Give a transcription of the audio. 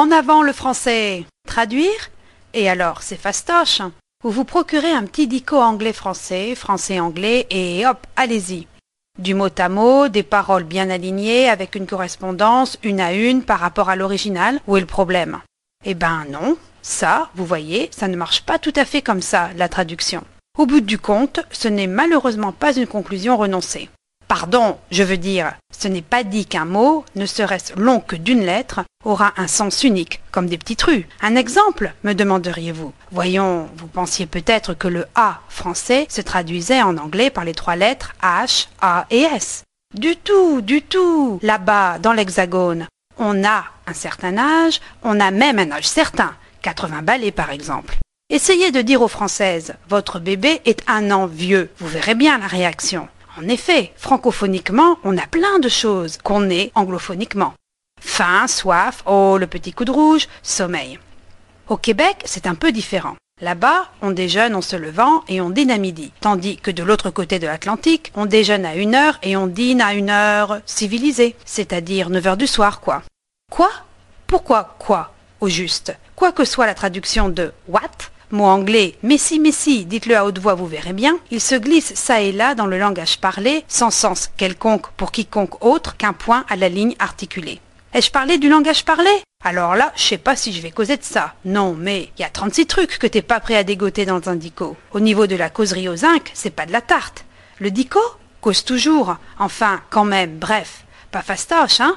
En avant le français Traduire Et alors, c'est fastoche. Vous vous procurez un petit dico anglais-français, français-anglais, et hop, allez-y. Du mot à mot, des paroles bien alignées, avec une correspondance, une à une, par rapport à l'original. Où est le problème? Eh ben non, ça, vous voyez, ça ne marche pas tout à fait comme ça, la traduction. Au bout du compte, ce n'est malheureusement pas une conclusion renoncée. Pardon, je veux dire, ce n'est pas dit qu'un mot, ne serait-ce long que d'une lettre, aura un sens unique, comme des petites rues. Un exemple, me demanderiez-vous. Voyons, vous pensiez peut-être que le A français se traduisait en anglais par les trois lettres H, A et S. Du tout, du tout. Là-bas, dans l'hexagone, on a un certain âge, on a même un âge certain, 80 balais par exemple. Essayez de dire aux Françaises, votre bébé est un an vieux. Vous verrez bien la réaction. En effet, francophoniquement, on a plein de choses qu'on est anglophoniquement. Faim, soif, oh, le petit coup de rouge, sommeil. Au Québec, c'est un peu différent. Là-bas, on déjeune en se levant et on dîne à midi, tandis que de l'autre côté de l'Atlantique, on déjeune à une heure et on dîne à une heure civilisée, c'est-à-dire 9 heures du soir, quoi. Quoi? Pourquoi quoi Au juste, quoi que soit la traduction de what, Mot anglais, mais si, mais si, dites-le à haute voix, vous verrez bien. Il se glisse ça et là dans le langage parlé, sans sens quelconque pour quiconque autre qu'un point à la ligne articulée. Ai-je parlé du langage parlé? Alors là, je sais pas si je vais causer de ça. Non, mais il y a 36 trucs que t'es pas prêt à dégoter dans un dico. Au niveau de la causerie aux zinc, c'est pas de la tarte. Le dico Cause toujours. Enfin, quand même, bref. Pas fastoche, hein?